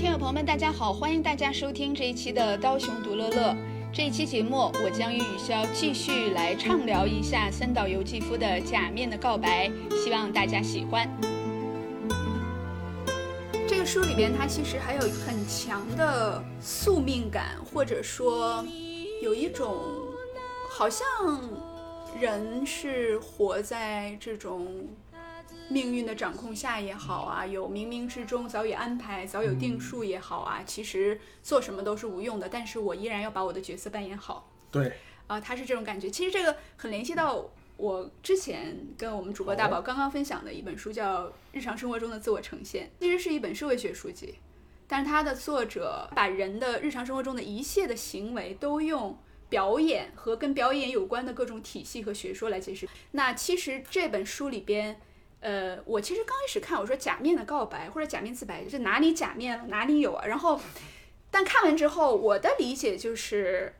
听友朋友们，大家好，欢迎大家收听这一期的刀熊独乐乐。这一期节目，我将与雨潇继续来畅聊一下三岛由纪夫的《假面的告白》，希望大家喜欢。这个书里边，它其实还有很强的宿命感，或者说有一种好像人是活在这种。命运的掌控下也好啊，有冥冥之中早已安排、早有定数也好啊，其实做什么都是无用的。但是我依然要把我的角色扮演好。对，啊，他是这种感觉。其实这个很联系到我之前跟我们主播大宝刚刚分享的一本书，叫《日常生活中的自我呈现》，其实是一本社会学书籍。但是它的作者把人的日常生活中的一切的行为都用表演和跟表演有关的各种体系和学说来解释。那其实这本书里边。呃，我其实刚开始看，我说假面的告白或者假面自白，这哪里假面了，哪里有啊？然后，但看完之后，我的理解就是，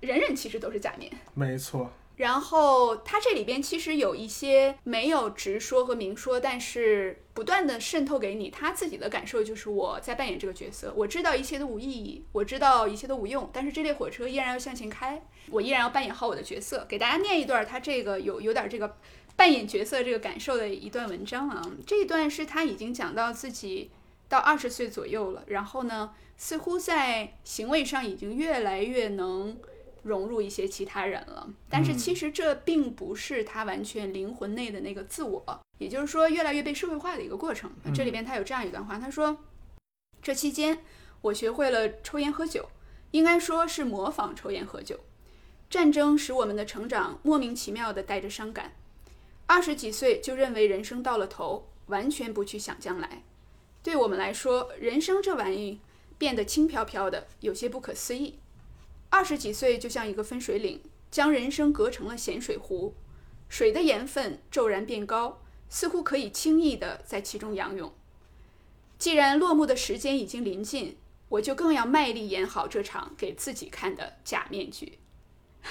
人人其实都是假面，没错。然后他这里边其实有一些没有直说和明说，但是不断的渗透给你他自己的感受，就是我在扮演这个角色，我知道一切都无意义，我知道一切都无用，但是这列火车依然要向前开，我依然要扮演好我的角色。给大家念一段，他这个有有点这个。扮演角色这个感受的一段文章啊，这一段是他已经讲到自己到二十岁左右了，然后呢，似乎在行为上已经越来越能融入一些其他人了，但是其实这并不是他完全灵魂内的那个自我，也就是说越来越被社会化的一个过程。这里边他有这样一段话，他说：“这期间我学会了抽烟喝酒，应该说是模仿抽烟喝酒。战争使我们的成长莫名其妙的带着伤感。”二十几岁就认为人生到了头，完全不去想将来。对我们来说，人生这玩意变得轻飘飘的，有些不可思议。二十几岁就像一个分水岭，将人生隔成了咸水湖，水的盐分骤然变高，似乎可以轻易地在其中仰泳。既然落幕的时间已经临近，我就更要卖力演好这场给自己看的假面具。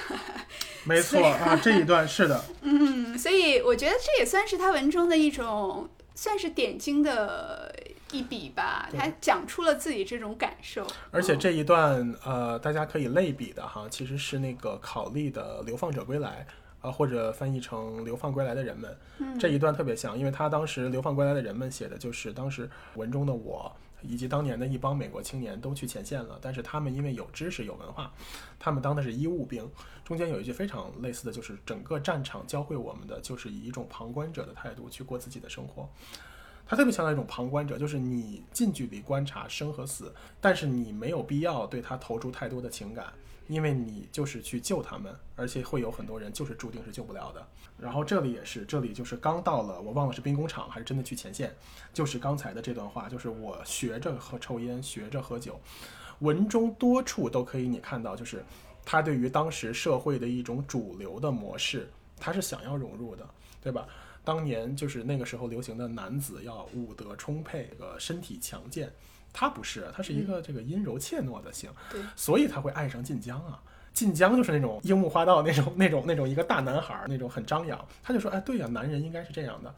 没错啊，这一段是的。嗯，所以我觉得这也算是他文中的一种，算是点睛的一笔吧。他讲出了自己这种感受。而且这一段，呃，大家可以类比的哈，其实是那个考利的《流放者归来》啊，或者翻译成《流放归来的人们》。这一段特别像，因为他当时《流放归来的人们》写的就是当时文中的我。以及当年的一帮美国青年都去前线了，但是他们因为有知识有文化，他们当的是医务兵。中间有一句非常类似的就是整个战场教会我们的就是以一种旁观者的态度去过自己的生活。他特别强调一种旁观者，就是你近距离观察生和死，但是你没有必要对他投注太多的情感。因为你就是去救他们，而且会有很多人就是注定是救不了的。然后这里也是，这里就是刚到了，我忘了是兵工厂还是真的去前线。就是刚才的这段话，就是我学着喝抽烟，学着喝酒。文中多处都可以你看到，就是他对于当时社会的一种主流的模式，他是想要融入的，对吧？当年就是那个时候流行的男子要武德充沛，这个身体强健。他不是，他是一个这个阴柔怯懦的性，所以他会爱上晋江啊。晋江就是那种樱木花道那种 那种那种一个大男孩，那种很张扬。他就说，哎，对呀，男人应该是这样的。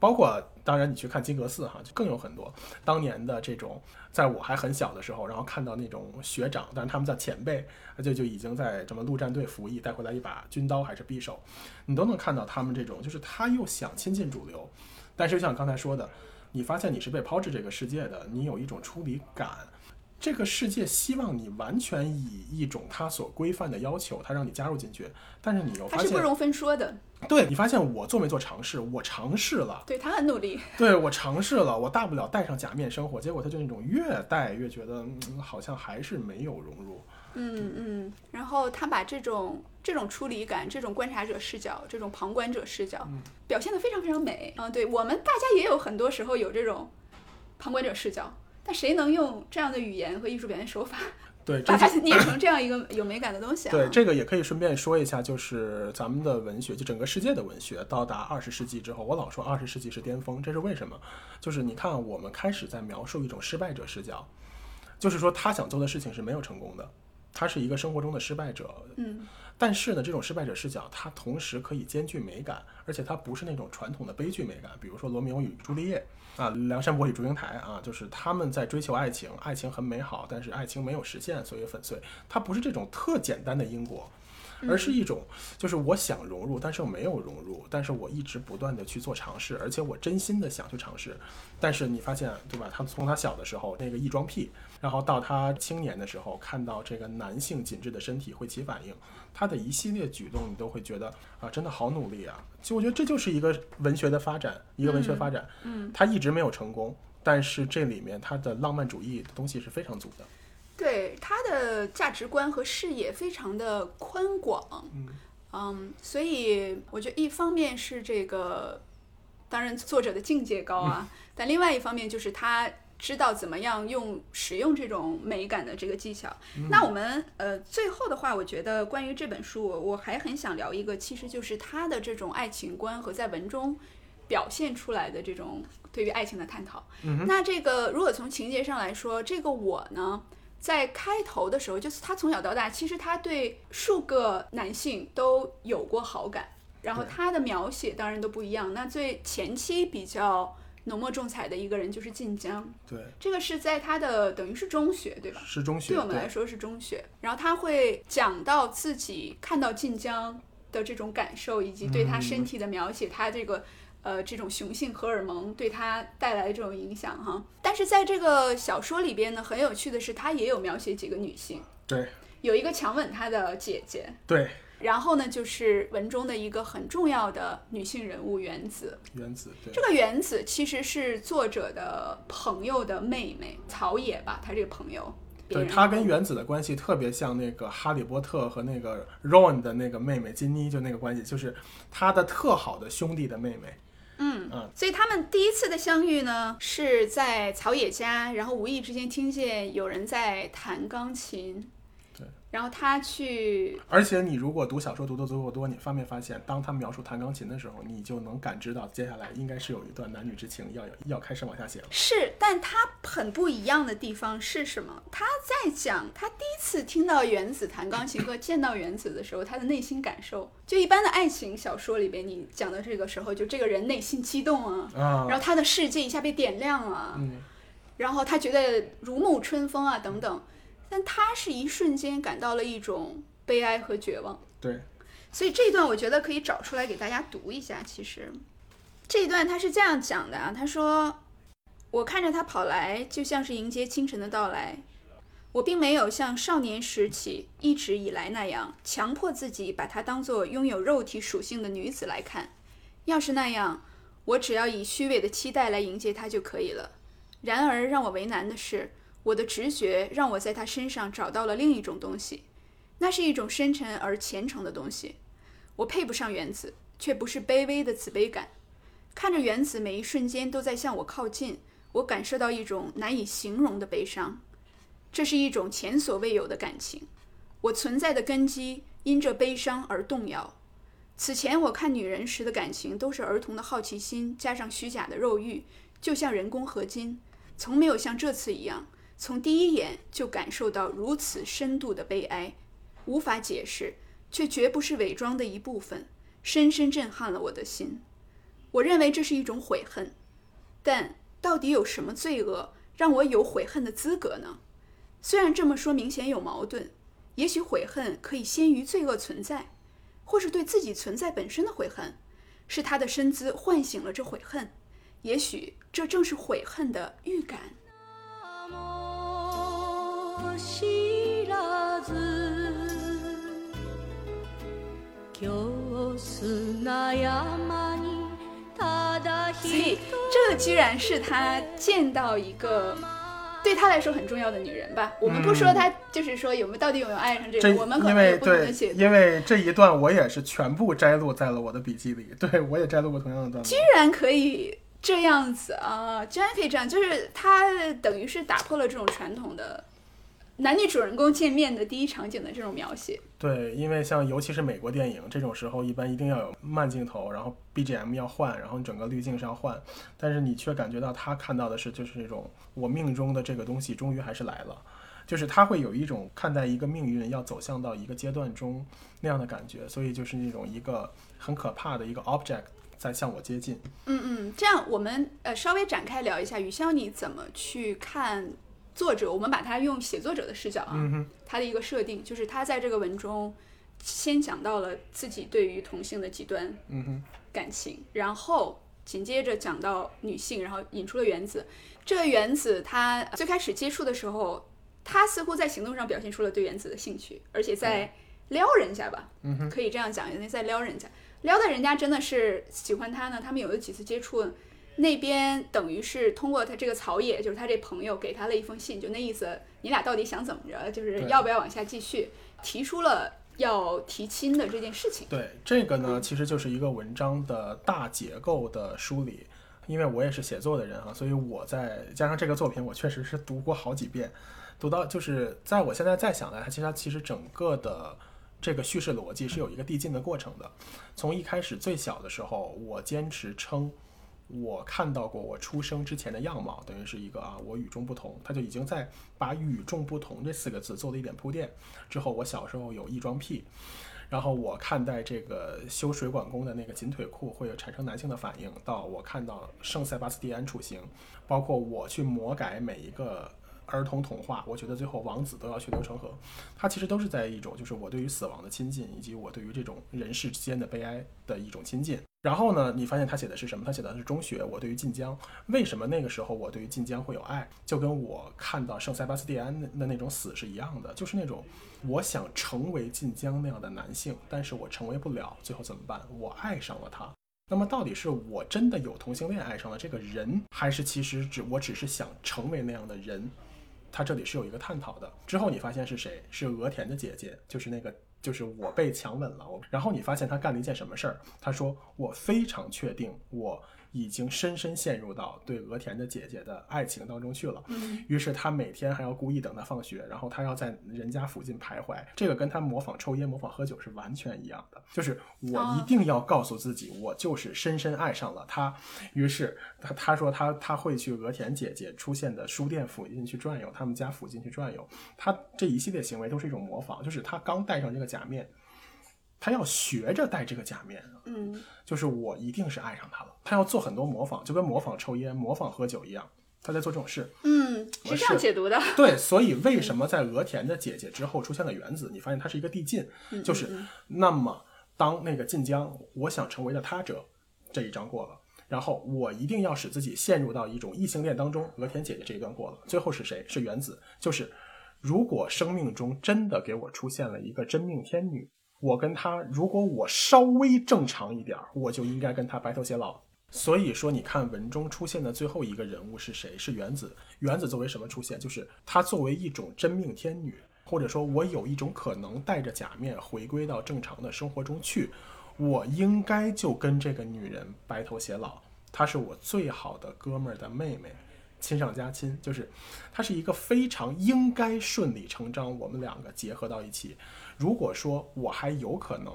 包括当然你去看金阁寺哈，就更有很多当年的这种，在我还很小的时候，然后看到那种学长，但是他们叫前辈，就就已经在什么陆战队服役，带回来一把军刀还是匕首，你都能看到他们这种，就是他又想亲近主流，但是就像刚才说的。你发现你是被抛至这个世界的，你有一种出离感。这个世界希望你完全以一种他所规范的要求，他让你加入进去，但是你又发现是不容分说的。对你发现我做没做尝试？我尝试了，对他很努力。对我尝试了，我大不了戴上假面生活，结果他就那种越戴越觉得好像还是没有融入。嗯嗯，然后他把这种这种出离感、这种观察者视角、这种旁观者视角表现的非常非常美。嗯，对我们大家也有很多时候有这种旁观者视角，但谁能用这样的语言和艺术表现手法，对，把它捏成 这样一个有美感的东西？啊对，这个也可以顺便说一下，就是咱们的文学，就整个世界的文学，到达二十世纪之后，我老说二十世纪是巅峰，这是为什么？就是你看，我们开始在描述一种失败者视角，就是说他想做的事情是没有成功的。他是一个生活中的失败者，嗯但是呢，这种失败者视角，它同时可以兼具美感，而且它不是那种传统的悲剧美感，比如说《罗密欧与朱丽叶》啊，《梁山伯与祝英台》啊，就是他们在追求爱情，爱情很美好，但是爱情没有实现，所以粉碎。它不是这种特简单的因果，而是一种就是我想融入，但是我没有融入，但是我一直不断的去做尝试，而且我真心的想去尝试。但是你发现对吧？他从他小的时候那个异装癖，然后到他青年的时候看到这个男性紧致的身体会起反应，他的一系列举动你都会觉得啊，真的好努力啊！就我觉得这就是一个文学的发展，一个文学发展。嗯，他一直没有成功，但是这里面他的浪漫主义的东西是非常足的。对他的价值观和视野非常的宽广，嗯嗯，所以我觉得一方面是这个，当然作者的境界高啊，但另外一方面就是他知道怎么样用使用这种美感的这个技巧。那我们呃最后的话，我觉得关于这本书，我我还很想聊一个，其实就是他的这种爱情观和在文中表现出来的这种对于爱情的探讨。那这个如果从情节上来说，这个我呢？在开头的时候，就是他从小到大，其实他对数个男性都有过好感，然后他的描写当然都不一样。那最前期比较浓墨重彩的一个人就是晋江，对，这个是在他的等于是中学，对吧？是中学。对我们来说是中学，然后他会讲到自己看到晋江的这种感受，以及对他身体的描写，他这个呃这种雄性荷尔蒙对他带来的这种影响哈。但是在这个小说里边呢，很有趣的是，他也有描写几个女性，对有一个强吻他的姐姐，对，然后呢就是文中的一个很重要的女性人物原子。原子对这个原子其实是作者的朋友的妹妹草野吧，他这个朋友。对，然他跟原子的关系特别像那个哈利波特和那个 Ron 的那个妹妹金妮，就那个关系，就是他的特好的兄弟的妹妹。嗯嗯，所以他们第一次的相遇呢，是在草野家，然后无意之间听见有人在弹钢琴，对，然后他去，而且你如果读小说读的足够多，你方面发现，当他描述弹钢琴的时候，你就能感知到接下来应该是有一段男女之情要要开始往下写了。是，但他很不一样的地方是什么？他在讲他第一次听到原子弹钢琴和见到原子的时候，他的内心感受。就一般的爱情小说里边，你讲到这个时候，就这个人内心激动啊，啊，然后他的世界一下被点亮啊，嗯，然后他觉得如沐春风啊等等，但他是一瞬间感到了一种悲哀和绝望。对，所以这一段我觉得可以找出来给大家读一下。其实这一段他是这样讲的啊，他说：“我看着他跑来，就像是迎接清晨的到来。我并没有像少年时期一直以来那样强迫自己把她当做拥有肉体属性的女子来看。要是那样，我只要以虚伪的期待来迎接她就可以了。然而让我为难的是，我的直觉让我在他身上找到了另一种东西。”那是一种深沉而虔诚的东西。我配不上原子，却不是卑微的自卑感。看着原子每一瞬间都在向我靠近，我感受到一种难以形容的悲伤。这是一种前所未有的感情。我存在的根基因这悲伤而动摇。此前我看女人时的感情都是儿童的好奇心加上虚假的肉欲，就像人工合金，从没有像这次一样，从第一眼就感受到如此深度的悲哀。无法解释，却绝不是伪装的一部分，深深震撼了我的心。我认为这是一种悔恨，但到底有什么罪恶让我有悔恨的资格呢？虽然这么说明显有矛盾，也许悔恨可以先于罪恶存在，或是对自己存在本身的悔恨，是他的身姿唤醒了这悔恨，也许这正是悔恨的预感。も知らず今日砂山にただ所以一这居然是他见到一个对他来说很重要的女人吧？我们不说他，就是说有没有到底有没有爱上这这个，我们可因为能有不同的对解，读。因为这一段我也是全部摘录在了我的笔记里，对我也摘录过同样的段落。居然可以这样子啊！居然可以这样，就是他等于是打破了这种传统的 男女主人公见面的第一场景的这种描写。对，因为像尤其是美国电影这种时候，一般一定要有慢镜头，然后 BGM 要换，然后你整个滤镜是要换，但是你却感觉到他看到的是就是那种我命中的这个东西终于还是来了。就是他会有一种看待一个命运要走向到一个阶段中那样的感觉，所以就是那种一个很可怕的一个 object 在向我接近。嗯嗯，这样我们呃稍微展开聊一下，雨潇你怎么去看作者？我们把它用写作者的视角啊，嗯，他的一个设定就是他在这个文中先讲到了自己对于同性的极端感情，然后紧接着讲到女性，然后引出了原子。这个原子他最开始接触的时候，他似乎在行动上表现出了对原子的兴趣，而且在撩人家吧，可以这样讲，有点在撩人家，撩的人家真的是喜欢他呢。他们有了几次接触，那边等于是通过他这个曹野，就是他这朋友给他了一封信，就那意思，你俩到底想怎么着？就是要不要往下继续？提出了要提亲的这件事情。对，这个呢，其实就是一个文章的大结构的梳理。因为我也是写作的人啊，所以我在加上这个作品，我确实是读过好几遍，读到就是在我现在再想来，它其实它其实整个的这个叙事逻辑是有一个递进的过程的。从一开始最小的时候，我坚持称我看到过我出生之前的样貌，等于是一个啊，我与众不同，他就已经在把与众不同这四个字做了一点铺垫。之后我小时候有异装癖。然后我看待这个修水管工的那个紧腿裤会产生男性的反应，到我看到圣塞巴斯蒂安处刑，包括我去魔改每一个儿童童话，我觉得最后王子都要血流成河，它其实都是在一种就是我对于死亡的亲近，以及我对于这种人世之间的悲哀的一种亲近。然后呢，你发现他写的是什么？他写的是中学，我对于晋江，为什么那个时候我对于晋江会有爱？就跟我看到圣塞巴斯蒂安的那种死是一样的，就是那种我想成为晋江那样的男性，但是我成为不了，最后怎么办？我爱上了他。那么到底是我真的有同性恋爱上了这个人，还是其实只我只是想成为那样的人？他这里是有一个探讨的。之后你发现是谁？是额田的姐姐，就是那个，就是我被强吻了。然后你发现他干了一件什么事儿？他说我非常确定我。已经深深陷入到对俄田的姐姐的爱情当中去了。嗯于是他每天还要故意等她放学，然后他要在人家附近徘徊。这个跟他模仿抽烟、模仿喝酒是完全一样的。就是我一定要告诉自己，我就是深深爱上了他。于是他他说他他会去俄田姐姐出现的书店附近去转悠，他们家附近去转悠。他这一系列行为都是一种模仿，就是他刚戴上这个假面。他要学着戴这个假面，嗯就是我一定是爱上他了。他要做很多模仿，就跟模仿抽烟、模仿喝酒一样，他在做这种事。嗯，是这样解读的。对，所以 为什么在额田的姐姐之后出现了原子？你发现它是一个递进，就是那么当那个晋江我想成为的他者这一章过了，然后我一定要使自己陷入到一种异性恋当中。额田姐姐这一段过了，最后是谁？是原子，就是如果生命中真的给我出现了一个真命天女。我跟他，如果我稍微正常一点儿，我就应该跟他白头偕老。所以说，你看文中出现的最后一个人物是谁？是原子。原子作为什么出现？就是他作为一种真命天女，或者说我有一种可能带着假面回归到正常的生活中去，我应该就跟这个女人白头偕老。她是我最好的哥们儿的妹妹，亲上加亲，就是她是一个非常应该顺理成章，我们两个结合到一起。如果说我还有可能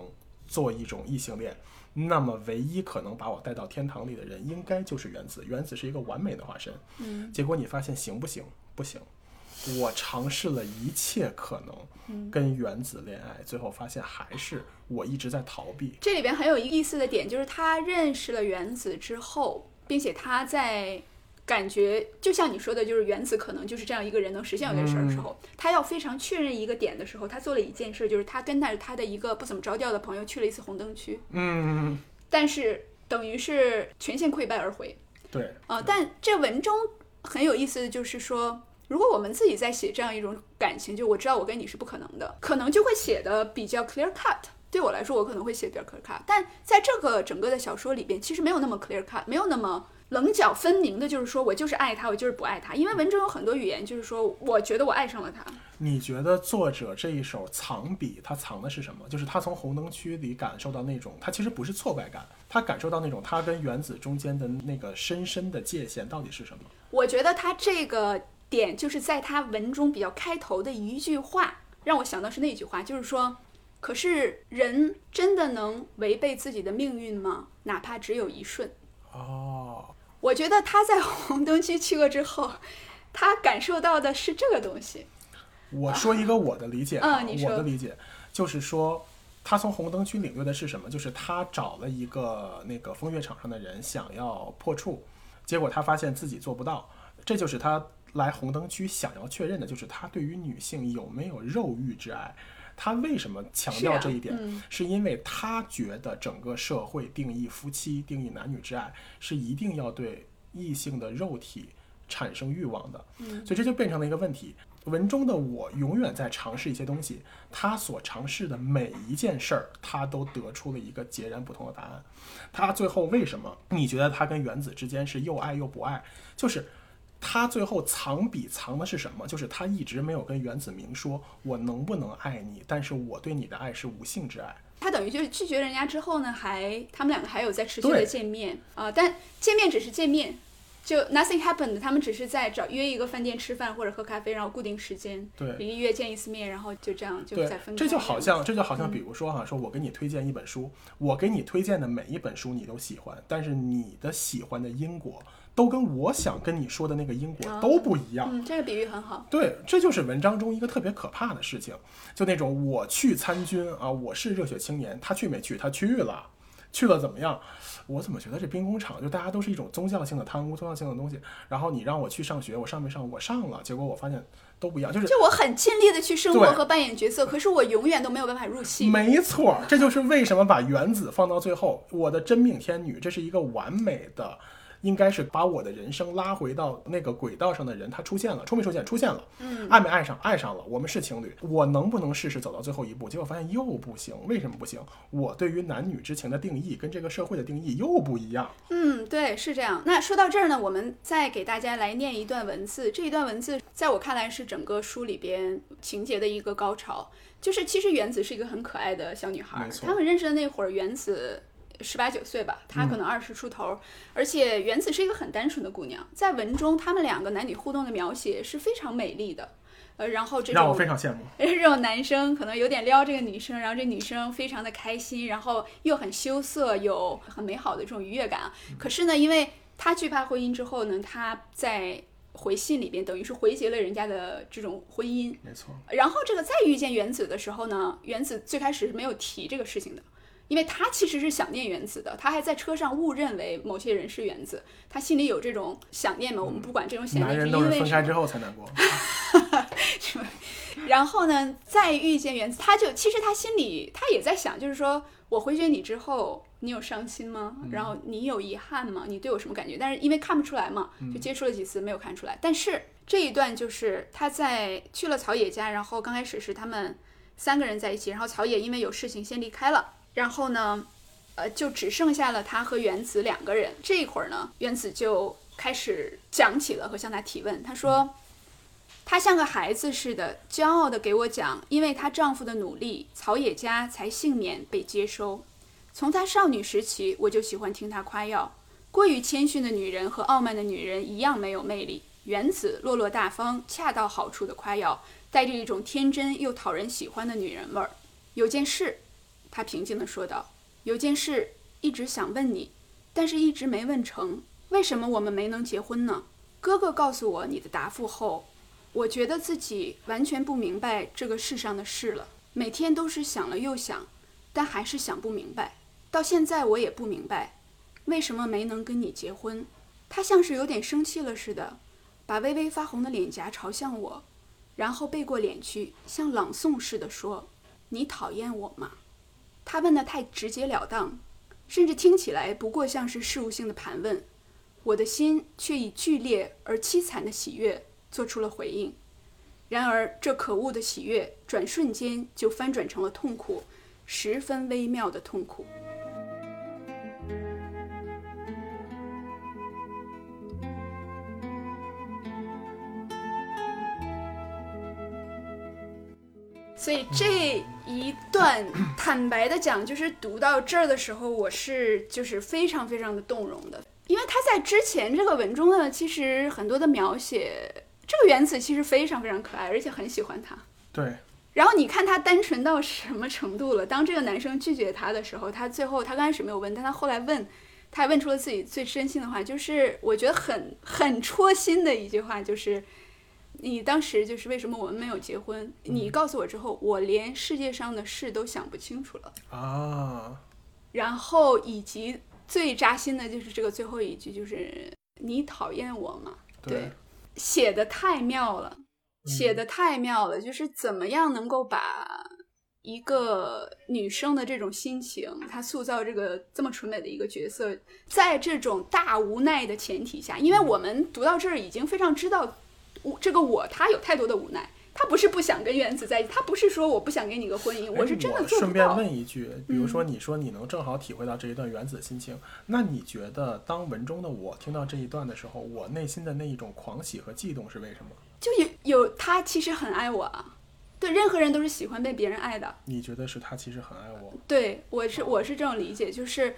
做一种异性恋，那么唯一可能把我带到天堂里的人，应该就是原子。原子是一个完美的化身。嗯结果你发现行不行？不行。我尝试了一切可嗯能跟原子恋爱，最后发现还是我一直在逃避。这里边很有意思的点就是他认识了原子之后，并且他在感觉就像你说的，就是原子可能就是这样一个人能实现有些事儿的时候，他要非常确认一个点的时候，他做了一件事，就是他跟他他的一个不怎么着调的朋友去了一次红灯区，嗯，但是等于是全线溃败而回。对，呃，但这文中很有意思的就是说，如果我们自己在写这样一种感情，就我知道我跟你是不可能的，可能就会写的比较 clear cut。对我来说，我可能会写比较 clear cut，但在这个整个的小说里边，其实没有那么 clear cut，没有那么棱角分明的，就是说我就是爱他，我就是不爱他。因为文中有很多语言，就是说我觉得我爱上了他。你觉得作者这一首藏笔，他藏的是什么？就是他从红灯区里感受到那种，他其实不是挫败感，他感受到那种他跟原子中间的那个深深的界限到底是什么？我觉得他这个点就是在他文中比较开头的一句话，让我想到是那句话，就是说，可是人真的能违背自己的命运吗？哪怕只有一瞬。哦，我觉得他在红灯区去过之后，他感受到的是这个东西。我说一个我的理解啊，嗯你说我的理解就是说，他从红灯区领略的是什么？就是他找了一个那个风月场上的人想要破处，结果他发现自己做不到，这就是他来红灯区想要确认的，就是他对于女性有没有肉欲之爱。他为什么强调这一点？嗯是因为他觉得整个社会定义夫妻、定义男女之爱是一定要对异性的肉体产生欲望的，嗯所以这就变成了一个问题。文中的我永远在尝试一些东西，他所尝试的每一件事儿，他都得出了一个截然不同的答案。他最后为什么你觉得他跟原子之间是又爱又不爱？就是他最后藏笔藏的是什么？就是他一直没有跟原子明说，我能不能爱你，但是我对你的爱是无性之爱。他等于就是拒绝人家之后呢，还他们两个还有在持续的见面啊、但见面只是见面，就 nothing happened，他们只是在找约一个饭店吃饭或者喝咖啡，然后固定时间，对一个月见一次面，然后就这样就对再分，开。这就好像，这就好像，嗯比如说哈，说我给你推荐一本书，我给你推荐的每一本书你都喜欢，但是你的喜欢的因果都跟我想跟你说的那个因果都不一样。嗯，这个比喻很好。对，这就是文章中一个特别可怕的事情，就那种我去参军啊，我是热血青年，他去没去？他去了，去了怎么样？我怎么觉得这兵工厂就大家都是一种宗教性的贪污、宗教性的东西？然后你让我去上学，我上没上？我上了，结果我发现都不一样，就是就我很尽力的去生活和扮演角色，可是我永远都没有办法入戏。没错，这就是为什么把原子放到最后。我的真命天女，这是一个完美的，应该是把我的人生拉回到那个轨道上的人，他出现了，出没出现？出现了。嗯，爱没爱上？爱上了。我们是情侣，我能不能试试走到最后一步？结果发现又不行，为什么不行？我对于男女之情的定义跟这个社会的定义又不一样。嗯，对，是这样。那说到这儿呢，我们再给大家来念一段文字。这一段文字在我看来是整个书里边情节的一个高潮。就是其实原子是一个很可爱的小女孩他们认识的那会儿，原子十八九岁吧，她可能二十出头，而且原子是一个很单纯的姑娘。在文中，他们两个男女互动的描写是非常美丽的。呃，然后这种让我非常羡慕。这种男生可能有点撩这个女生，然后这女生非常的开心，然后又很羞涩，有很美好的这种愉悦感啊。可是呢，因为他惧怕婚姻之后呢，他在回信里边等于是回绝了人家的这种婚姻。没错，然后这个再遇见原子的时候呢，原子最开始是没有提这个事情的。因为他其实是想念原子的，他还在车上误认为某些人是原子，他心里有这种想念嘛。我们不管这种想念是男人都是因为分开之后才难过。然后呢，再遇见原子，他就其实他心里他也在想，就是说我回绝你之后，你有伤心吗？然后你有遗憾吗？你对我什么感觉？但是因为看不出来嘛，就接触了几次没有看出来。但是这一段就是他在去了草野家，然后刚开始是他们三个人在一起，然后草野因为有事情先离开了，然后呢，呃，就只剩下了他和原子两个人。这一会儿呢，原子就开始讲起了和向他提问，他说。她像个孩子似的，骄傲地给我讲，因为她丈夫的努力，草野家才幸免被接收。从她少女时期，我就喜欢听她夸耀。过于谦逊的女人和傲慢的女人一样没有魅力。原子落落大方、恰到好处的夸耀，带着一种天真又讨人喜欢的女人味儿。有件事，他平静地说道：“有件事一直想问你，但是一直没问成。为什么我们没能结婚呢？”哥哥告诉我你的答复后，我觉得自己完全不明白这个世上的事了，每天都是想了又想，但还是想不明白。到现在我也不明白，为什么没能跟你结婚。他像是有点生气了似的，把微微发红的脸颊朝向我，然后背过脸去，像朗诵似的说：“你讨厌我吗？”他问得太直截了当，甚至听起来不过像是事务性的盘问。我的心却以剧烈而凄惨的喜悦做出了回应。然而，这可恶的喜悦转瞬间就翻转成了痛苦，十分微妙的痛苦。所以这一段，坦白的讲，就是读到这儿的时候，我是就是非常非常的动容的，因为他在之前这个文中呢，其实很多的描写，这个原子其实非常非常可爱，而且很喜欢他。对，然后你看他单纯到什么程度了？当这个男生拒绝他的时候，他最后他刚开始没有问，但他后来问，他还问出了自己最真心的话，就是我觉得很很戳心的一句话，就是你当时就是为什么我们没有结婚？你告诉我之后，我连世界上的事都想不清楚了。啊，然后以及最扎心的就是这个最后一句，就是你讨厌我吗？对，写的太妙了，写的太妙了，就是怎么样能够把一个女生的这种心情，她塑造这个这么纯美的一个角色，在这种大无奈的前提下，因为我们读到这儿已经非常知道，我这个我他有太多的无奈。他不是不想跟原子在一起，他不是说我不想给你个婚姻，哎我是真的做顺便。问一句，比如说你说你能正好体会到这一段原子的心情，那你觉得当文中的我听到这一段的时候，我内心的那一种狂喜和悸动是为什么？就有有他其实很爱我啊，对，任何人都是喜欢被别人爱的。你觉得是他其实很爱我？对我是我是这种理解，就是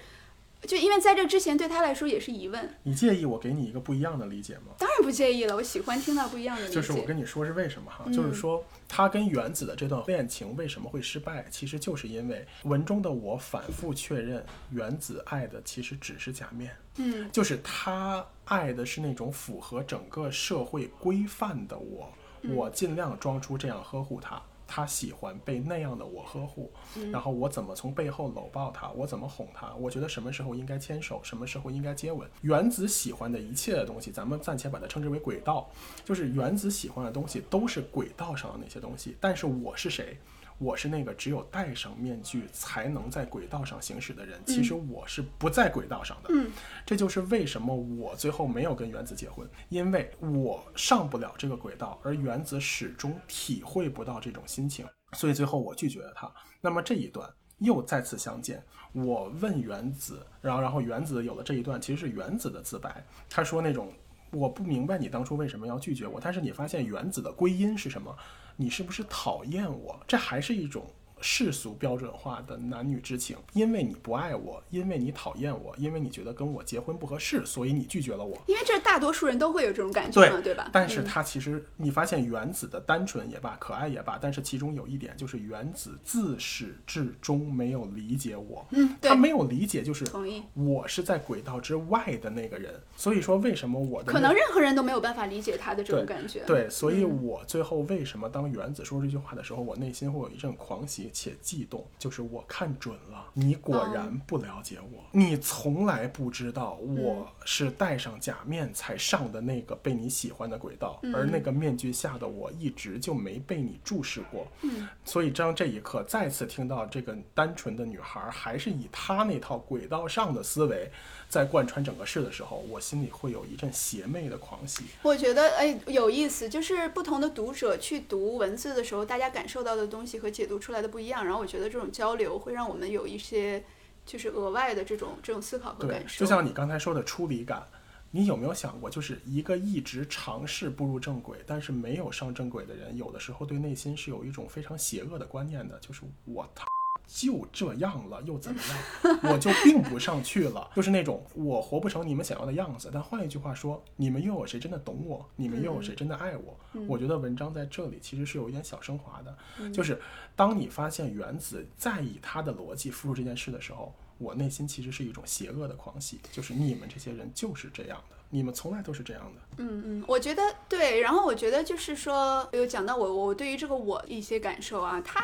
就因为在这之前对他来说也是疑问，你介意我给你一个不一样的理解吗？当然不介意了，我喜欢听到不一样的理解。就是我跟你说是为什么哈，嗯就是说他跟原子的这段恋情为什么会失败，其实就是因为文中的我反复确认，原子爱的其实只是假面，嗯就是他爱的是那种符合整个社会规范的我，嗯我尽量装出这样呵护他。他喜欢被那样的我呵护，嗯然后我怎么从背后搂抱他，我怎么哄他，我觉得什么时候应该牵手，什么时候应该接吻。原子喜欢的一切的东西，咱们暂且把它称之为轨道，就是原子喜欢的东西都是轨道上的那些东西。但是我是谁？我是那个只有戴上面具才能在轨道上行驶的人。其实我是不在轨道上的。嗯，这就是为什么我最后没有跟原子结婚，因为我上不了这个轨道，而原子始终体会不到这种心情，所以最后我拒绝了他。那么这一段又再次相见，我问原子，然后然后原子有了这一段，其实是原子的自白，他说那种。我不明白你当初为什么要拒绝我，但是你发现原子的归因是什么？你是不是讨厌我？这还是一种世俗标准化的男女之情，因为你不爱我，因为你讨厌我，因为你觉得跟我结婚不合适，所以你拒绝了我。因为这大多数人都会有这种感觉嘛，对吧？但是嗯他其实你发现原子的单纯也罢，可爱也罢，但是其中有一点就是原子自始至终没有理解我，嗯，对他，没有理解就是。我是在轨道之外的那个人，所以说为什么我的可能任何人都没有办法理解他的这种感觉。对，所以嗯我最后为什么当原子说这句话的时候，我内心会有一阵狂喜且悸动，就是我看准了，你果嗯然不了解我，你从来不知道我嗯是戴上假面才上的那个被你喜欢的轨道，而嗯那个面具下的我一直就没被你注视过。嗯，所以当这一刻再次听到这个单纯的女孩还是以她那套轨道上的思维在贯穿整个事的时候，我心里会有一阵邪魅的狂喜。我觉得哎有意思，就是不同的读者去读文字的时候，大家感受到的东西和解读出来的不一样。然后我觉得这种交流会让我们有一些就是额外的这种这种思考和感，受。就像你刚才说的出离感，你有没有想过，就是一个一直尝试步入正轨，但是没有上正轨的人，有的时候对内心是有一种非常邪恶的观念的，就是我操。就这样了，又怎么样？我就并不上去了，就是那种我活不成你们想要的样子。但换一句话说，你们又有谁真的懂我？你们又有谁真的爱我？我觉得文章在这里其实是有一点小升华的，就是当你发现原子在以他的逻辑复述这件事的时候，我内心其实是一种邪恶的狂喜，就是你们这些人就是这样的，你们从来都是这样的。嗯嗯，我觉得对，然后我觉得就是说，有讲到我我对于这个我一些感受啊，他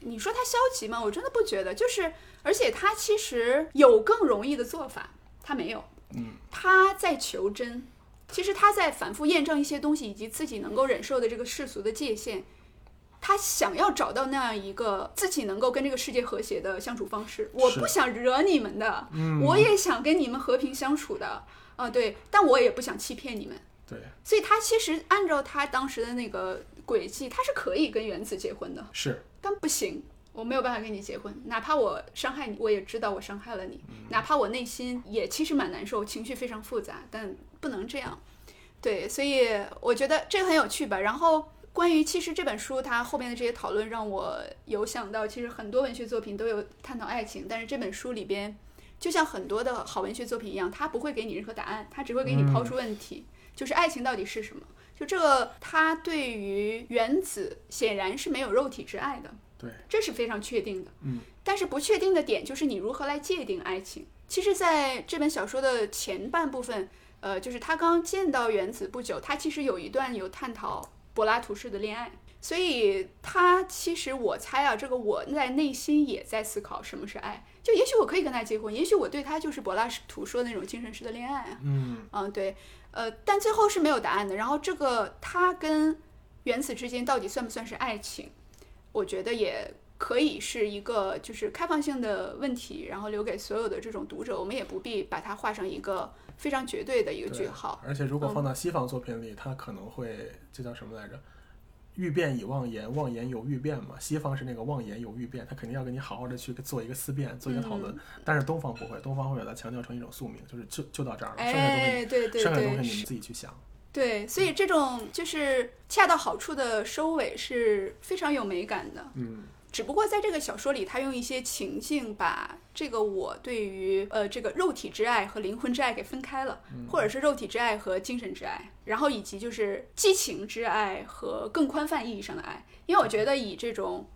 你说他消极吗？我真的不觉得，就是而且他其实有更容易的做法，他没有，嗯，他在求真，其实他在反复验证一些东西，以及自己能够忍受的这个世俗的界限。他想要找到那样一个自己能够跟这个世界和谐的相处方式，我不想惹你们的，嗯。我也想跟你们和平相处的，啊、对，但我也不想欺骗你们，对，所以他其实按照他当时的那个轨迹，他是可以跟原子结婚的，是，但不行，我没有办法跟你结婚，哪怕我伤害你，我也知道我伤害了你，哪怕我内心也其实蛮难受，情绪非常复杂，但不能这样。对，所以我觉得这个很有趣吧。然后关于其实这本书它后面的这些讨论，让我有想到，其实很多文学作品都有探讨爱情，但是这本书里边，就像很多的好文学作品一样，它不会给你任何答案，它只会给你抛出问题，就是爱情到底是什么。就这个，他对于原子显然是没有肉体之爱的，对，这是非常确定的。嗯，但是不确定的点就是你如何来界定爱情。其实，在这本小说的前半部分，呃，就是他刚见到原子不久，他其实有一段有探讨柏拉图式的恋爱。所以他其实我猜啊，这个我在内心也在思考什么是爱。就也许我可以跟他结婚，也许我对他就是柏拉图说的那种精神式的恋爱啊。嗯嗯，对，呃，但最后是没有答案的。然后这个他跟原子之间到底算不算是爱情？我觉得也可以是一个就是开放性的问题，然后留给所有的这种读者，我们也不必把它画上一个非常绝对的一个句号。而且如果嗯放到西方作品里，它可能会这叫什么来着？欲辩以妄言，妄言有欲辩嘛。西方是那个妄言有欲辩，他肯定要跟你好好的去做一个思辨，做一个讨嗯论。但是东方不会，东方会把它强调成一种宿命，就是就就到这儿了，剩下东西哎，对对剩下东，西你们自己去想。对，所以这种就是恰到好处的收尾是非常有美感的。嗯，只不过在这个小说里，他用一些情境把这个我对于呃这个肉体之爱和灵魂之爱给分开了，或者是肉体之爱和精神之爱，然后以及就是激情之爱和更宽泛意义上的爱。因为我觉得以这种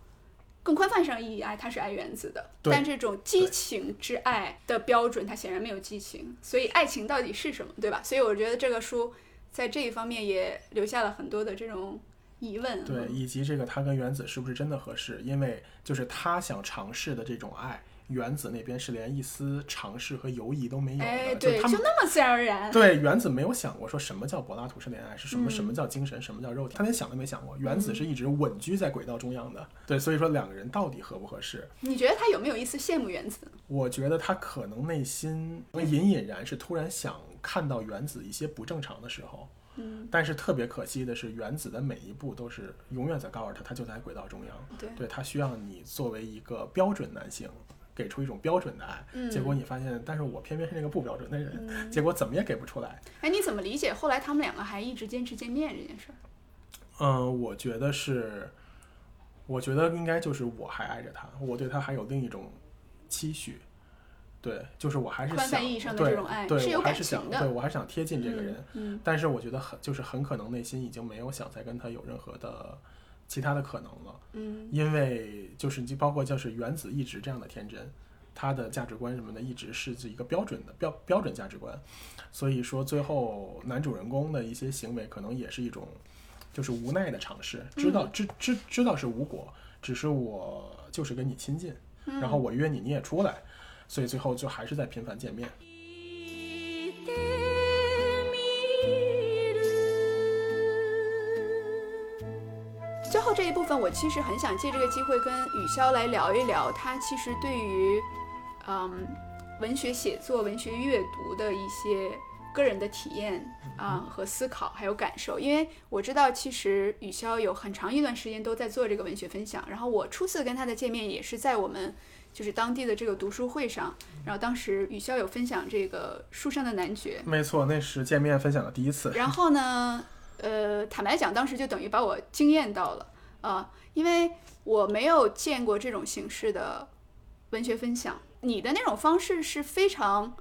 更宽泛上意义爱，它是爱原子的，但这种激情之爱的标准，它显然没有激情，所以爱情到底是什么，对吧？所以我觉得这个书在这一方面也留下了很多的这种疑问。对，以及这个他跟原子是不是真的合适？因为就是他想尝试的这种爱，原子那边是连一丝尝试和犹疑都没有的，哎，对，就他们就那么自然而然。对原子没有想过说什么叫柏拉图式恋爱是什么，嗯什么叫精神，什么叫肉体，他连想都没想过。原子是一直稳居在轨道中央的，对，所以说两个人到底合不合适？你觉得他有没有一丝羡慕原子？我觉得他可能内心隐隐然是突然想看到原子一些不正常的时候。嗯，但是特别可惜的是，原子的每一步都是永远在告诉他，他就在轨道中央。对，对他需要你作为一个标准男性，给出一种标准的爱。嗯结果你发现，但是我偏偏是那个不标准的人，嗯结果怎么也给不出来。哎，你怎么理解后来他们两个还一直坚持见面这件事儿？嗯，我觉得是，我觉得应该就是我还爱着他，我对他还有另一种期许。对，就是我还是想对对是有我还是想，感情的对我还是想贴近这个人。嗯。但是我觉得很就是很可能内心已经没有想再跟他有任何的其他的可能了，嗯。因为就是就包括就是原子一直这样的天真，他的价值观什么的一直是一个标准的标标准价值观，所以说最后男主人公的一些行为可能也是一种就是无奈的尝试，知道知知知道是无果，只是我就是跟你亲近，嗯然后我约你你也出来，所以最后就还是在频繁见面。聞いてみる最后这一部分，我其实很想借这个机会跟雨潇来聊一聊，他其实对于嗯文学写作、文学阅读的一些 个人的体验啊、和思考，还有感受。因为我知道，其实雨潇有很长一段时间都在做这个文学分享，然后我初次跟他的见面也是在我们就是当地的这个读书会上，然后当时雨潇有分享这个《树上的男爵》，没错，那是见面分享的第一次。然后呢，呃，坦白讲，当时就等于把我惊艳到了啊、因为我没有见过这种形式的文学分享。你的那种方式是非常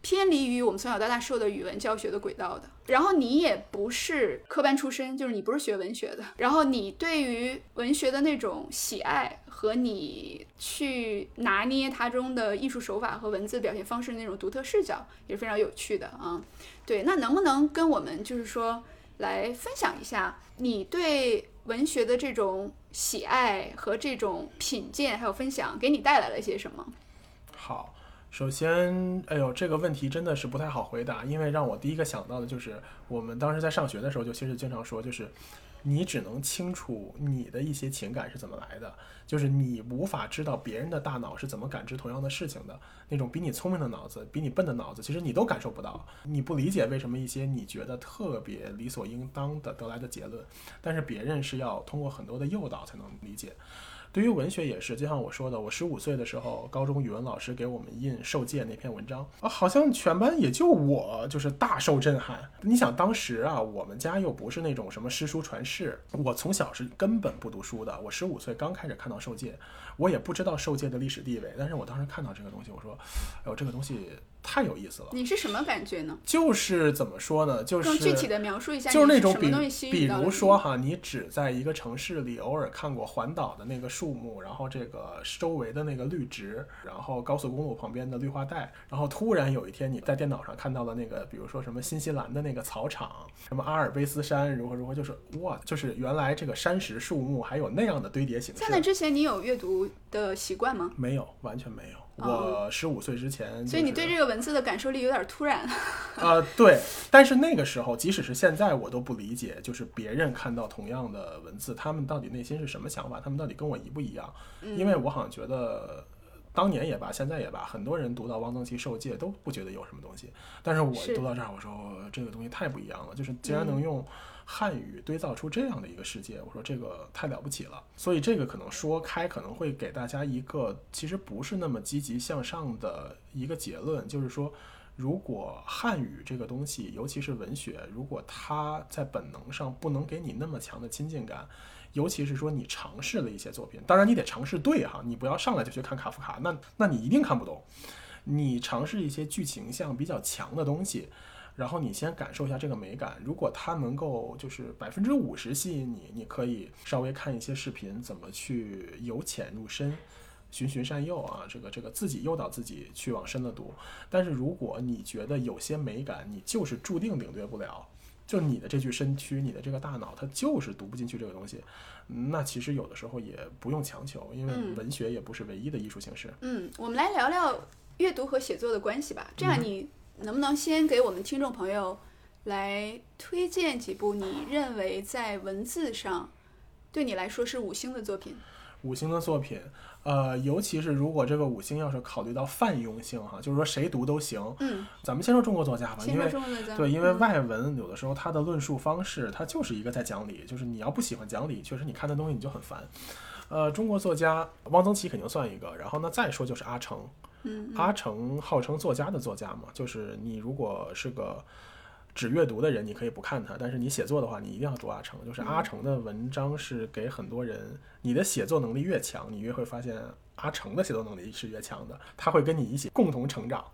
偏离于我们从小到大受的语文教学的轨道的。然后你也不是科班出身，就是你不是学文学的。然后你对于文学的那种喜爱和你去拿捏它中的艺术手法和文字表现方式的那种独特视角，也是非常有趣的啊。对，那能不能跟我们就是说来分享一下你对文学的这种喜爱和这种品鉴还有分享，给你带来了些什么？好，首先，哎呦，这个问题真的是不太好回答，因为让我第一个想到的就是我们当时在上学的时候，就其实经常说，就是你只能清楚你的一些情感是怎么来的，就是你无法知道别人的大脑是怎么感知同样的事情的。那种比你聪明的脑子，比你笨的脑子，其实你都感受不到。你不理解为什么一些你觉得特别理所应当的得来的结论，但是别人是要通过很多的诱导才能理解。对于文学也是，就像我说的，我十五岁的时候，高中语文老师给我们印《受戒》那篇文章啊，好像全班也就我就是大受震撼。你想当时啊，我们家又不是那种什么诗书传世，我从小是根本不读书的。我十五岁刚开始看到《受戒》，我也不知道《受戒》的历史地位，但是我当时看到这个东西，我说，哎呦，这个东西太有意思了。你是什么感觉呢？就是怎么说呢？就是更具体的描述一下，就是那种比比如说哈，你只在一个城市里偶尔看过环岛的那个树木，然后这个周围的那个绿植，然后高速公路旁边的绿化带，然后突然有一天你在电脑上看到了那个，比如说什么新西兰的那个草场，什么阿尔卑斯山如何如何，就是哇，就是原来这个山石树木还有那样的堆叠形式。在那之前，你有阅读的习惯吗？没有，完全没有。哦我十五岁之前、就是，所以你对这个文字的感受力有点突然。呃，对，但是那个时候，即使是现在，我都不理解，就是别人看到同样的文字，他们到底内心是什么想法，他们到底跟我一不一样？因为我好像觉得，当年也罢，现在也罢，很多人读到汪曾祺受戒都不觉得有什么东西，但是我读到这儿，我说这个东西太不一样了，就是竟然能用汉语堆造出这样的一个世界，我说这个太了不起了。所以这个可能说开，可能会给大家一个其实不是那么积极向上的一个结论，就是说。如果汉语这个东西，尤其是文学，如果它在本能上不能给你那么强的亲近感，尤其是说你尝试了一些作品，当然你得尝试对哈，你不要上来就去看卡夫卡，那那你一定看不懂。你尝试一些剧情向比较强的东西，然后你先感受一下这个美感。如果它能够就是百分之五十吸引你，你可以稍微看一些视频，怎么去由浅入深。循循善诱啊，这个这个自己诱导自己去往深了读。但是如果你觉得有些美感你就是注定领略不了，就你的这具身躯，你的这个大脑，它就是读不进去这个东西，那其实有的时候也不用强求，因为嗯文学也不是唯一的艺术形式。嗯，我们来聊聊阅读和写作的关系吧。这样，你能不能先给我们听众朋友来推荐几部你认为在文字上对你来说是五星的作品？五星的作品，呃，尤其是如果这个五星要是考虑到泛用性哈，就是说谁读都行。嗯，咱们先说中国作家吧，因为对，因为嗯外文有的时候它的论述方式，它就是一个在讲理，就是你要不喜欢讲理，确实你看的东西你就很烦。呃，中国作家汪曾祺肯定算一个，然后呢再说就是阿城，嗯，阿城号称作家的作家嘛，就是你如果是个只阅读的人，你可以不看他，但是你写作的话，你一定要读阿城。就是阿城的文章是给很多人，你的写作能力越强，你越会发现阿城的写作能力是越强的，他会跟你一起共同成长。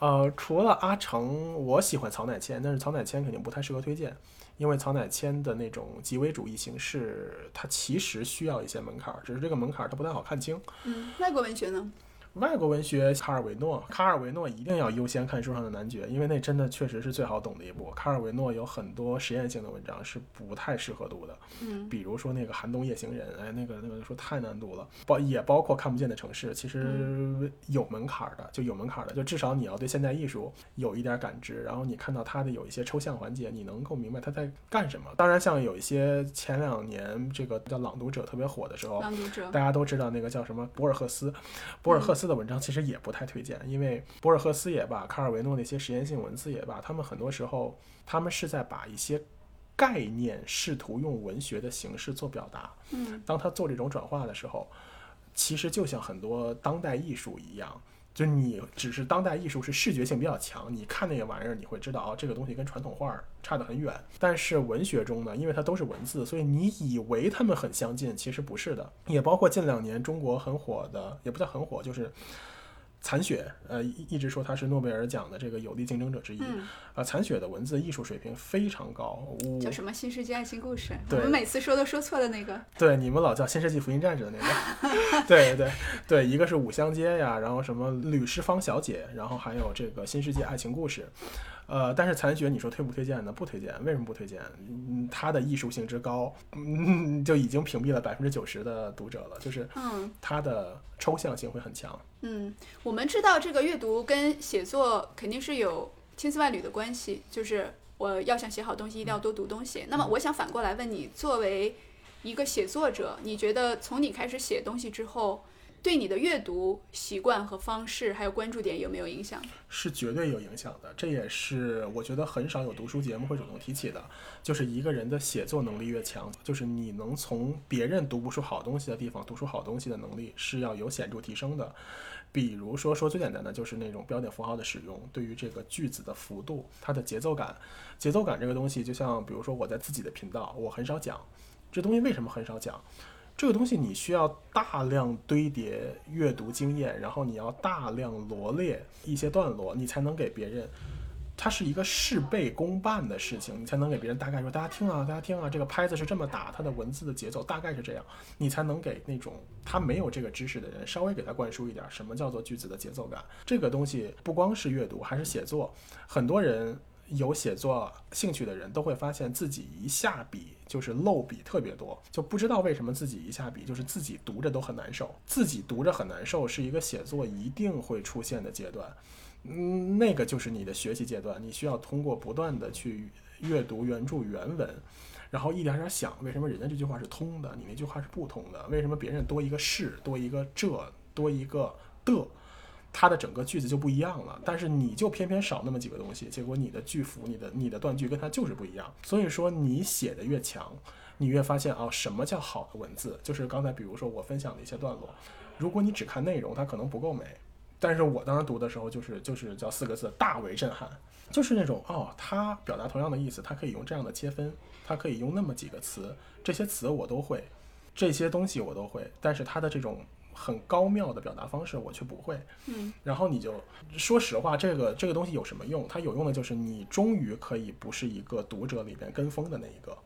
呃，除了阿城，我喜欢曹乃谦，但是曹乃谦肯定不太适合推荐，因为曹乃谦的那种极为主义形式，它其实需要一些门槛儿，只是这个门槛儿它不太好看清。嗯，外国文学呢？外国文学，卡尔维诺，卡尔维诺一定要优先看《书上的男爵》，因为那真的确实是最好懂的一部。卡尔维诺有很多实验性的文章是不太适合读的，嗯，比如说那个《寒冬夜行人》，哎，那个那个说太难读了，包也包括《看不见的城市》，其实有门槛儿的，就有门槛儿的，就至少你要对现代艺术有一点感知，然后你看到它的有一些抽象环节，你能够明白他在干什么。当然，像有一些前两年这个叫《朗读者》特别火的时候，朗读者大。家都知道那个叫什么博尔赫斯，博尔赫斯的文章其实也不太推荐，因为博尔赫斯也罢，卡尔维诺那些实验性文字也罢，他们很多时候他们是在把一些概念试图用文学的形式做表达。嗯，当他做这种转化的时候，其实就像很多当代艺术一样。就你只是当代艺术是视觉性比较强，你看那个玩意儿，你会知道啊，这个东西跟传统画儿差得很远。但是文学中呢，因为它都是文字，所以你以为它们很相近，其实不是的。也包括近两年中国很火的，也不叫很火，就是残雪，呃，一一直说他是诺贝尔奖的这个有力竞争者之一。嗯，呃，残雪的文字艺术水平非常高，我叫什么《新世纪爱情故事》？我们每次说都说错的那个。对，你们老叫《新世纪福音战士》的那个，对对对，一个是五香街呀，然后什么吕氏芳小姐，然后还有这个《新世纪爱情故事》，呃，但是残雪你说推不推荐呢？不推荐，为什么不推荐？嗯，它的艺术性之高，嗯，就已经屏蔽了百分之九十的读者了，就是嗯它的抽象性会很强。嗯，我们知道这个阅读跟写作肯定是有千丝万缕的关系，就是我要想写好东西，一定要多读东西。那么我想反过来问你，作为一个写作者，你觉得从你开始写东西之后，对你的阅读习惯和方式，还有关注点有没有影响？是绝对有影响的，这也是我觉得很少有读书节目会主动提起的。就是一个人的写作能力越强，就是你能从别人读不出好东西的地方读出好东西的能力是要有显著提升的。比如说，说最简单的就是那种标点符号的使用，对于这个句子的幅度、它的节奏感，节奏感这个东西，就像比如说我在自己的频道，我很少讲这东西，为什么很少讲？这个东西你需要大量堆叠阅读经验，然后你要大量罗列一些段落，你才能给别人。它是一个事倍功半的事情，你才能给别人大概说，大家听啊，大家听啊，这个拍子是这么打，它的文字的节奏大概是这样，你才能给那种他没有这个知识的人稍微给他灌输一点什么叫做句子的节奏感。这个东西不光是阅读，还是写作，很多人有写作兴趣的人都会发现自己一下笔就是漏笔特别多，就不知道为什么自己一下笔就是自己读着都很难受，自己读着很难受是一个写作一定会出现的阶段。嗯，那个就是你的学习阶段，你需要通过不断的去阅读原著原文，然后一点点想，为什么人家这句话是通的，你那句话是不通的？为什么别人多一个是，多一个这，多一个的，它的整个句子就不一样了？但是你就偏偏少那么几个东西，结果你的句符、你的你的断句跟它就是不一样。所以说，你写的越强，你越发现啊，什么叫好的文字？就是刚才比如说我分享的一些段落，如果你只看内容，它可能不够美。但是我当时读的时候，就是就是叫四个字，大为震撼，就是那种哦，他表达同样的意思，他可以用这样的切分，他可以用那么几个词，这些词我都会，这些东西我都会，但是他的这种很高妙的表达方式我却不会。嗯，然后你就说实话，这个这个东西有什么用？它有用的就是你终于可以不是一个读者里边跟风的那一个。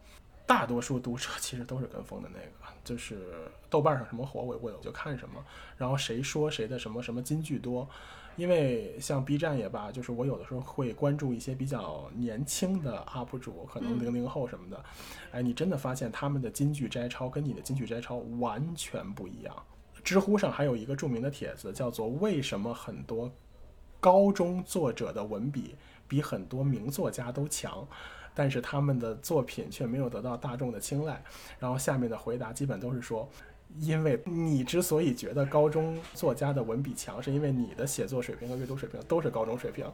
大多数读者其实都是跟风的那个，就是豆瓣上什么火我我就看什么，然后谁说谁的什么什么金句多，因为像 B 站也罢，就是我有的时候会关注一些比较年轻的 UP 主，可能零零后什么的，哎，你真的发现他们的金句摘抄跟你的金句摘抄完全不一样。知乎上还有一个著名的帖子叫做“为什么很多高中作者的文笔比很多名作家都强”。但是他们的作品却没有得到大众的青睐，然后下面的回答基本都是说，因为你之所以觉得高中作家的文笔强，是因为你的写作水平和阅读水平都是高中水平，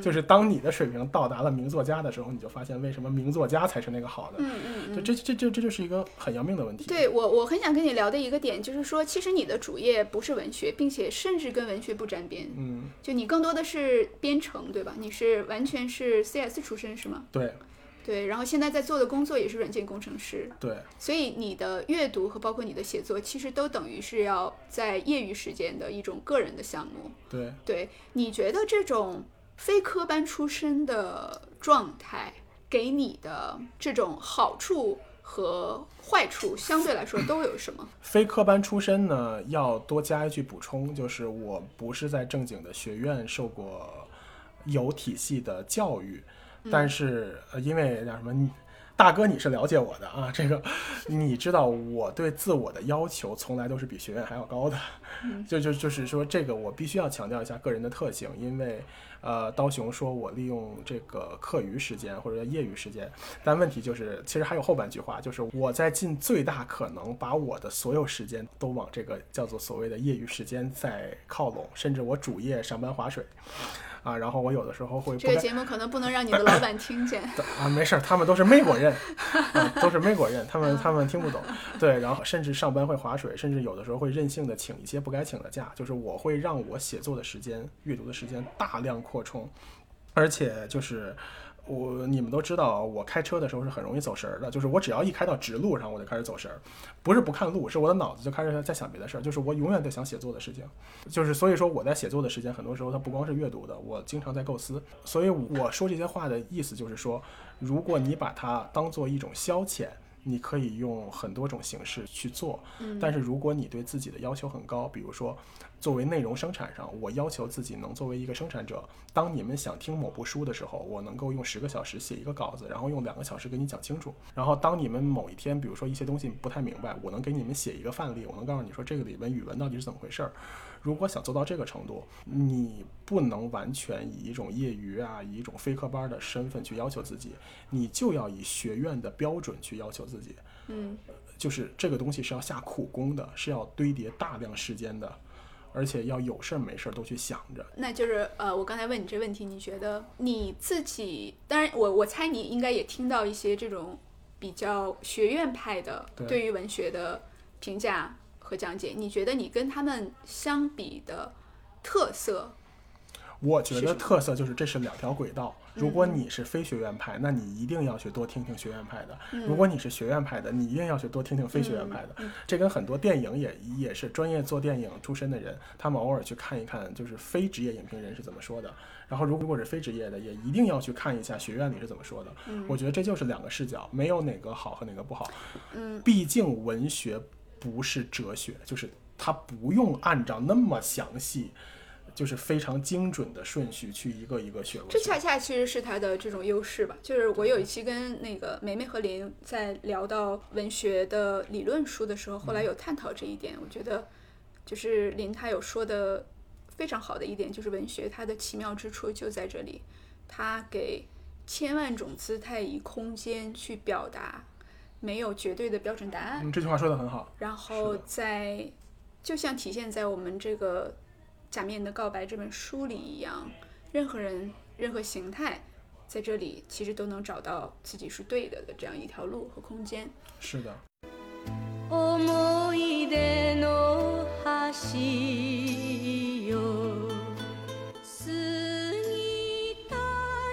就是当你的水平到达了名作家的时候，你就发现为什么名作家才是那个好的，嗯嗯嗯，这这这这就是一个很要命的问题。对我我很想跟你聊的一个点就是说，其实你的主业不是文学，并且甚至跟文学不沾边，嗯，就你更多的是编程，对吧？你是完全是 CS 出身是吗？对对，然后现在在做的工作也是软件工程师，对，所以你的阅读和包括你的写作，其实都等于是要在业余时间的一种个人的项目。对，对，你觉得这种非科班出身的状态给你的这种好处和坏处，相对来说都有什么？非科班出身呢，要多加一句补充，就是我不是在正经的学院受过有体系的教育。但是，呃，因为叫什么，你大哥你是了解我的啊，这个你知道我对自我的要求从来都是比学院还要高的，就就就是说这个我必须要强调一下个人的特性，因为呃，刀熊说我利用这个课余时间或者业余时间，但问题就是其实还有后半句话，就是我在尽最大可能把我的所有时间都往这个叫做所谓的业余时间在靠拢，甚至我主业上班划水。啊，然后我有的时候会这个节目可能不能让你的老板听见 啊，没事儿，他们都是美国人，啊、都是美国人，他们他们听不懂。对，然后甚至上班会划水，甚至有的时候会任性的请一些不该请的假，就是我会让我写作的时间、阅读的时间大量扩充，而且就是。我你们都知道，我开车的时候是很容易走神儿的。就是我只要一开到直路上，我就开始走神儿，不是不看路，是我的脑子就开始在想别的事儿。就是我永远在想写作的事情，就是所以说我在写作的时间，很多时候它不光是阅读的，我经常在构思。所以我说这些话的意思就是说，如果你把它当做一种消遣。你可以用很多种形式去做，但是如果你对自己的要求很高，比如说，作为内容生产上，我要求自己能作为一个生产者，当你们想听某部书的时候，我能够用十个小时写一个稿子，然后用两个小时给你讲清楚。然后当你们某一天，比如说一些东西不太明白，我能给你们写一个范例，我能告诉你说这个里面语文到底是怎么回事儿。如果想做到这个程度，你不能完全以一种业余啊，以一种非科班的身份去要求自己，你就要以学院的标准去要求自己。嗯，就是这个东西是要下苦功的，是要堆叠大量时间的，而且要有事儿没事儿都去想着。那就是呃，我刚才问你这问题，你觉得你自己？当然，我我猜你应该也听到一些这种比较学院派的对于文学的评价。和讲解，你觉得你跟他们相比的特色？我觉得特色就是这是两条轨道。如果嗯你是非学院派，那你一定要去多听听学院派的；嗯如果你是学院派的，你一定要去多听听非学院派的。嗯这跟很多电影也也是专业做电影出身的人，他们偶尔去看一看，就是非职业影评人是怎么说的。然后如果是非职业的，也一定要去看一下学院里是怎么说的。我觉得这就是两个视角，没有哪个好和哪个不好。嗯，毕竟文学不是哲学，就是它不用按照那么详细。就是非常精准的顺序去一个一个学过去。这恰恰其实是它的这种优势吧。就是我有一期跟那个梅梅和林在聊到文学的理论书的时候，后来有探讨这一点。我觉得就是林他有说的非常好的一点，就是文学它的奇妙之处就在这里，它给千万种姿态以空间去表达，没有绝对的标准答案。嗯，这句话说的很好。然后在就像体现在我们这个《假面的告白》这本书里一样，任何人、任何形态，在这里其实都能找到自己是对的的这样一条路和空间。是的，思い出の橋よ過ぎた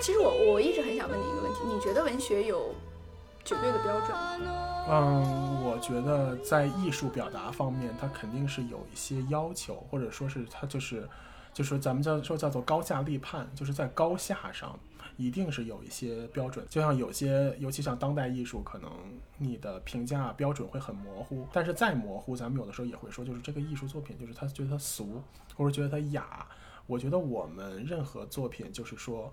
其实我我一直很想问你一个问题：你觉得文学有 绝对的标准？嗯，我觉得在艺术表达方面，它肯定是有一些要求，或者说是它就是，就是咱们叫说叫做高下立判，就是在高下上一定是有一些标准。就像有些，尤其像当代艺术，可能你的评价标准会很模糊，但是再模糊，咱们有的时候也会说，就是这个艺术作品，就是他觉得它俗，或者觉得它雅。我觉得我们任何作品，就是说。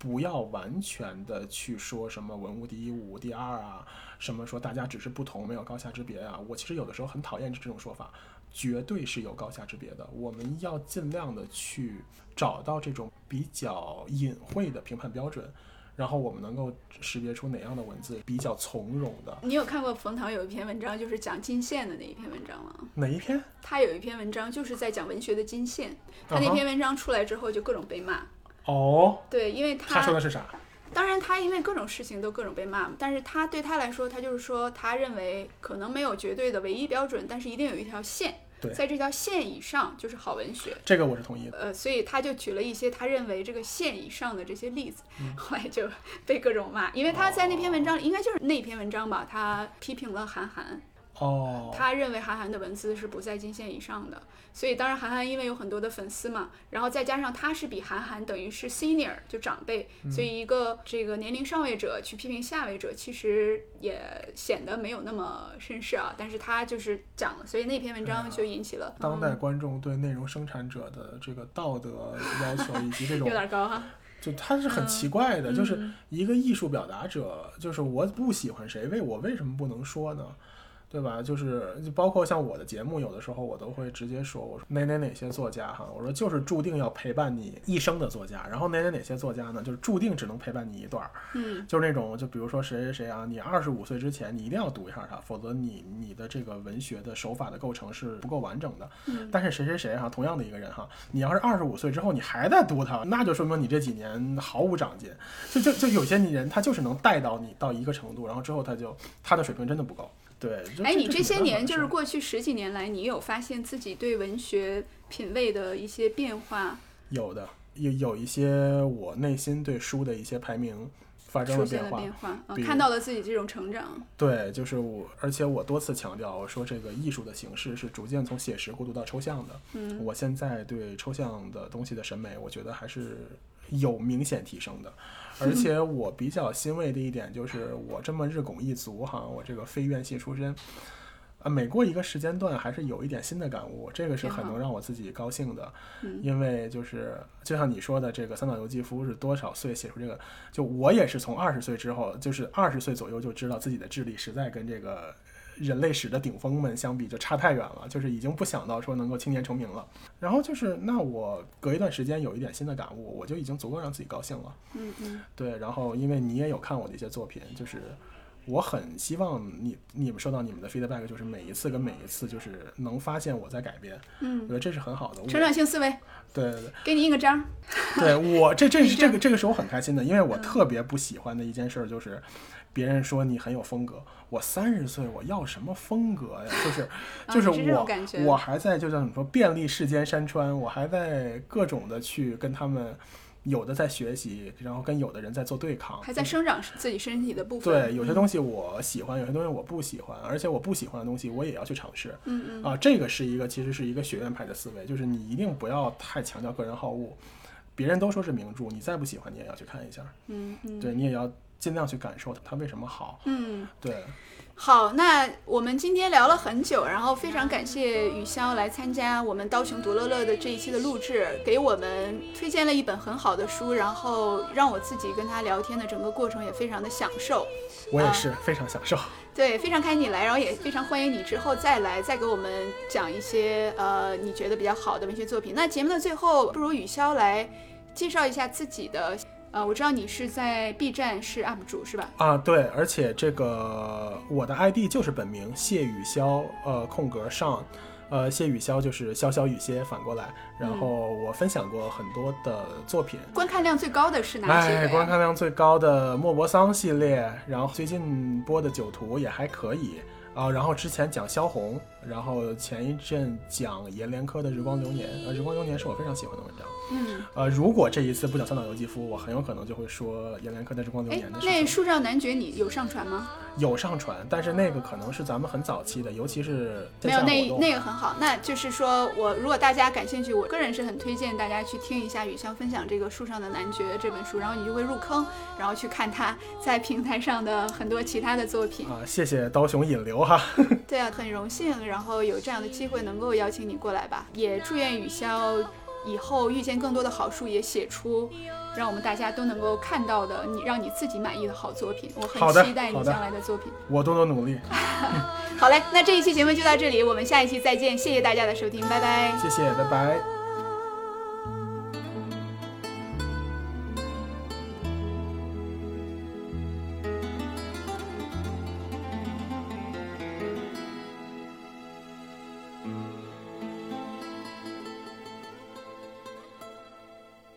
不要完全的去说什么文无第一，武无第二啊，什么说大家只是不同，没有高下之别啊。我其实有的时候很讨厌这种说法，绝对是有高下之别的。我们要尽量的去找到这种比较隐晦的评判标准，然后我们能够识别出哪样的文字比较从容的。你有看过冯唐有一篇文章，就是讲金线的那一篇文章吗？哪一篇？他有一篇文章就是在讲文学的金线，他那篇文章出来之后就各种被骂。哦，对，因为他说的是啥？当然，他因为各种事情都各种被骂嘛，但是他对他来说，他就是说，他认为可能没有绝对的唯一标准，但是一定有一条线，对在这条线以上就是好文学。这个我是同意的。呃，所以他就举了一些他认为这个线以上的这些例子，嗯后来就被各种骂，因为他在那篇文章里，应该就是那篇文章吧，他批评了韩寒，哦，他认为韩寒的文字是不在金线以上的，所以当然韩寒因为有很多的粉丝嘛，然后再加上他是比韩寒等于是 senior 就长辈，所以一个这个年龄上位者去批评下位者，其实也显得没有那么绅士啊。但是他就是讲了，所以那篇文章就引起了、当代观众对内容生产者的这个道德要求以及这 种有点高哈。就他是很奇怪的，嗯就是一个艺术表达者，就是我不喜欢谁，为我为什么不能说呢？对吧？就是就包括像我的节目，有的时候我都会直接说，我说哪哪哪些作家哈，我说就是注定要陪伴你一生的作家，然后哪哪哪些作家呢，就是注定只能陪伴你一段儿，嗯，就是那种就比如说谁谁谁啊，你二十五岁之前你一定要读一下他，否则你你的这个文学的手法的构成是不够完整的。嗯但是谁谁谁哈，同样的一个人哈，你要是二十五岁之后你还在读他，那就说明你这几年毫无长进。就就就有些人他就是能带到你到一个程度，然后之后他就他的水平真的不够。对，就哎，你这些年就是过去十几年来，你有发现自己对文学品味的一些变化有的有有一些我内心对书的一些排名发生了变化。了变化，啊，看到了自己这种成长。对，就是我，而且我多次强调，我说这个艺术的形式是逐渐从写实过渡到抽象的。嗯，我现在对抽象的东西的审美，我觉得还是有明显提升的。而且我比较欣慰的一点就是，我这么日拱一卒哈，我这个非院系出身，啊，每过一个时间段还是有一点新的感悟，这个是很能让我自己高兴的。嗯因为就是就像你说的，这个三岛由纪夫是多少岁写出这个？就我也是从二十岁之后，就是二十岁左右就知道自己的智力实在跟这个人类史的顶峰们相比就差太远了，就是已经不想到说能够青年成名了。然后就是那我隔一段时间有一点新的感悟，我就已经足够让自己高兴了。嗯嗯对，然后因为你也有看我的一些作品，就是我很希望你你们收到你们的 feedback，就是每一次跟每一次就是能发现我在改变，嗯我嗯，觉得这是很好的。成长性思维，对对对。给你印个章。对我这这是 这个这个是我很开心的，因为我特别不喜欢的一件事儿就是别人说你很有风格。我三十岁，我要什么风格呀？就是 啊就是我我还在就像你说便利世间山川，我还在各种的去跟他们，有的在学习，然后跟有的人在做对抗，还在生长自己身体的部分。对，有些东西我喜欢，有些东西我不喜欢，而且我不喜欢的东西我也要去尝试。嗯嗯啊，这个是一个其实是一个学院派的思维，就是你一定不要太强调个人好恶。别人都说是名著，你再不喜欢，你也要去看一下，嗯嗯对你也要尽量去感受它为什么好。嗯。对，好，那我们今天聊了很久，然后非常感谢雨潇来参加我们刀熊独乐乐的这一期的录制，给我们推荐了一本很好的书，然后让我自己跟他聊天的整个过程也非常的享受。我也是非常享受。对，非常开心你来，然后也非常欢迎你之后再来，再给我们讲一些呃你觉得比较好的文学作品。那节目的最后，不如雨潇来介绍一下自己的。呃，我知道你是在 B 站是 UP 主是吧？啊，对，而且这个我的 ID 就是本名谢雨潇，呃，空格上，呃，谢雨潇就是潇潇雨歇反过来。然后我分享过很多的作品，观看量最高的是哪些哎，观看量最高的莫泊桑系列，然后最近播的《酒徒》也还可以啊。然后之前讲萧红，然后前一阵讲阎连科的《日光流年》，呃，《日光流年》是我非常喜欢的文章。嗯，呃，如果这一次不讲三岛由纪夫，我很有可能就会说阎连科的《日光流哎年》的，事那。树上男爵你有上传吗？有上传，但是那个可能是咱们很早期的，尤其是没有，那那个很好。那就是说我如果大家感兴趣，我个人是很推荐大家去听一下雨香分享这个《树上的男爵》这本书，然后你就会入坑，然后去看他在平台上的很多其他的作品。啊，谢谢刀熊引流哈。对啊，很荣幸，然后有这样的机会能够邀请你过来吧，也祝愿雨潇以后遇见更多的好书，也写出让我们大家都能够看到的你让你自己满意的好作品。我很期待你将来的作品。我多多努力，好嘞，那这一期节目就到这里，我们下一期再见，谢谢大家的收听，拜拜。谢谢，拜拜。